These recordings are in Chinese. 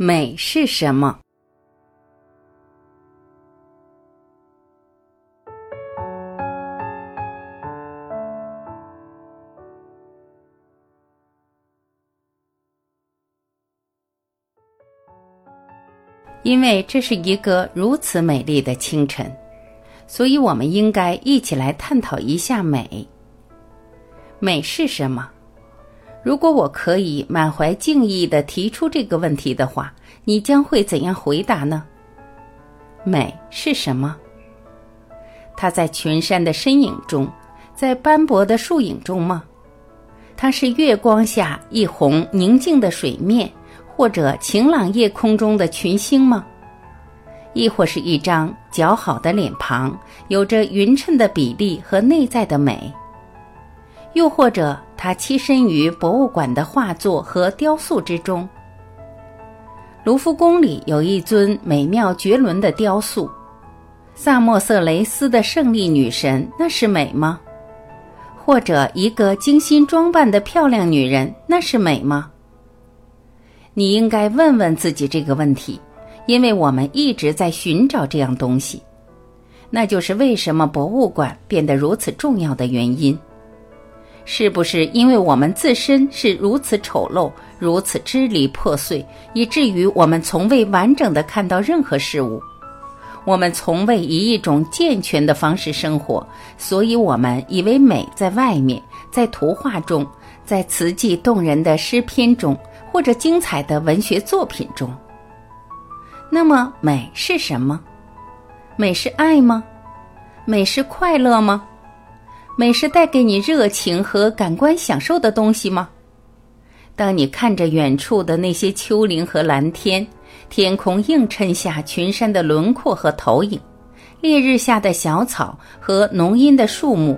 美是什么？因为这是一个如此美丽的清晨，所以我们应该一起来探讨一下美。美是什么？如果我可以满怀敬意的提出这个问题的话，你将会怎样回答呢？美是什么？它在群山的身影中，在斑驳的树影中吗？它是月光下一泓宁静的水面，或者晴朗夜空中的群星吗？亦或是一张姣好的脸庞，有着匀称的比例和内在的美？又或者，它栖身于博物馆的画作和雕塑之中？卢浮宫里有一尊美妙绝伦的雕塑，萨莫色雷斯的胜利女神，那是美吗？或者一个精心装扮的漂亮女人，那是美吗？你应该问问自己这个问题，因为我们一直在寻找这样东西，那就是为什么博物馆变得如此重要的原因。是不是因为我们自身是如此丑陋、如此支离破碎，以至于我们从未完整的看到任何事物？我们从未以一种健全的方式生活，所以我们以为美在外面，在图画中，在词迹动人的诗篇中，或者精彩的文学作品中。那么，美是什么？美是爱吗？美是快乐吗？美是带给你热情和感官享受的东西吗？当你看着远处的那些丘陵和蓝天，天空映衬下群山的轮廓和投影，烈日下的小草和浓荫的树木，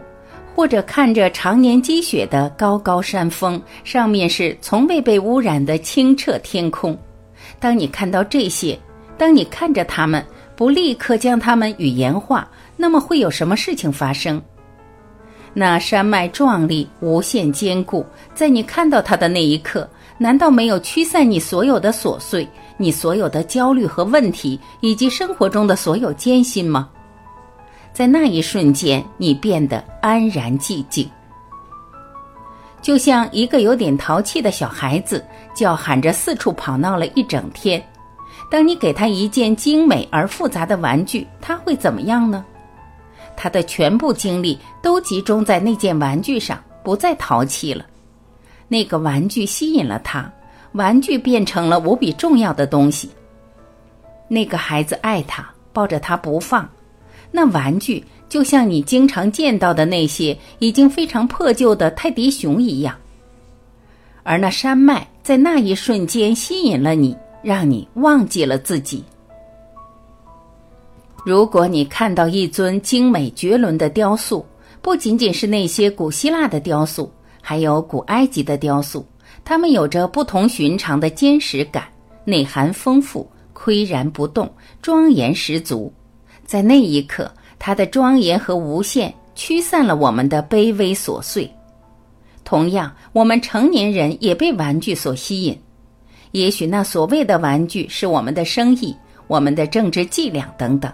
或者看着常年积雪的高高山峰，上面是从未被污染的清澈天空。当你看到这些，当你看着它们，不立刻将它们语言化，那么会有什么事情发生？那山脉壮丽、无限坚固，在你看到它的那一刻，难道没有驱散你所有的琐碎、你所有的焦虑和问题，以及生活中的所有艰辛吗？在那一瞬间，你变得安然寂静，就像一个有点淘气的小孩子，叫喊着四处跑闹了一整天。当你给他一件精美而复杂的玩具，他会怎么样呢？他的全部精力都集中在那件玩具上，不再淘气了。那个玩具吸引了他，玩具变成了无比重要的东西。那个孩子爱他，抱着他不放。那玩具就像你经常见到的那些已经非常破旧的泰迪熊一样。而那山脉在那一瞬间吸引了你，让你忘记了自己。如果你看到一尊精美绝伦的雕塑，不仅仅是那些古希腊的雕塑，还有古埃及的雕塑，它们有着不同寻常的坚实感，内涵丰富，岿然不动，庄严十足。在那一刻，它的庄严和无限驱散了我们的卑微琐碎。同样，我们成年人也被玩具所吸引。也许那所谓的玩具是我们的生意、我们的政治伎俩等等。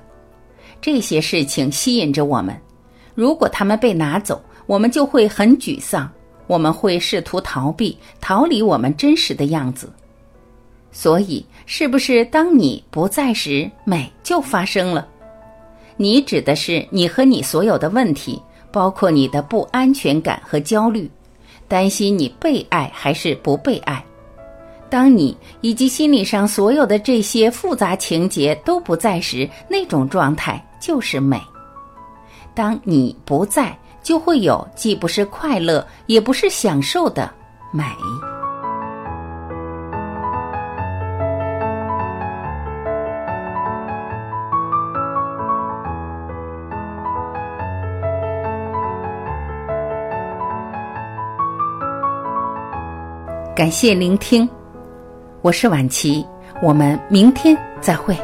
这些事情吸引着我们，如果他们被拿走，我们就会很沮丧，我们会试图逃避、逃离我们真实的样子。所以，是不是当你不在时，美就发生了？你指的是你和你所有的问题，包括你的不安全感和焦虑，担心你被爱还是不被爱。当你以及心理上所有的这些复杂情节都不在时，那种状态就是美。当你不在，就会有既不是快乐，也不是享受的美。感谢聆听。我是婉琪，我们明天再会。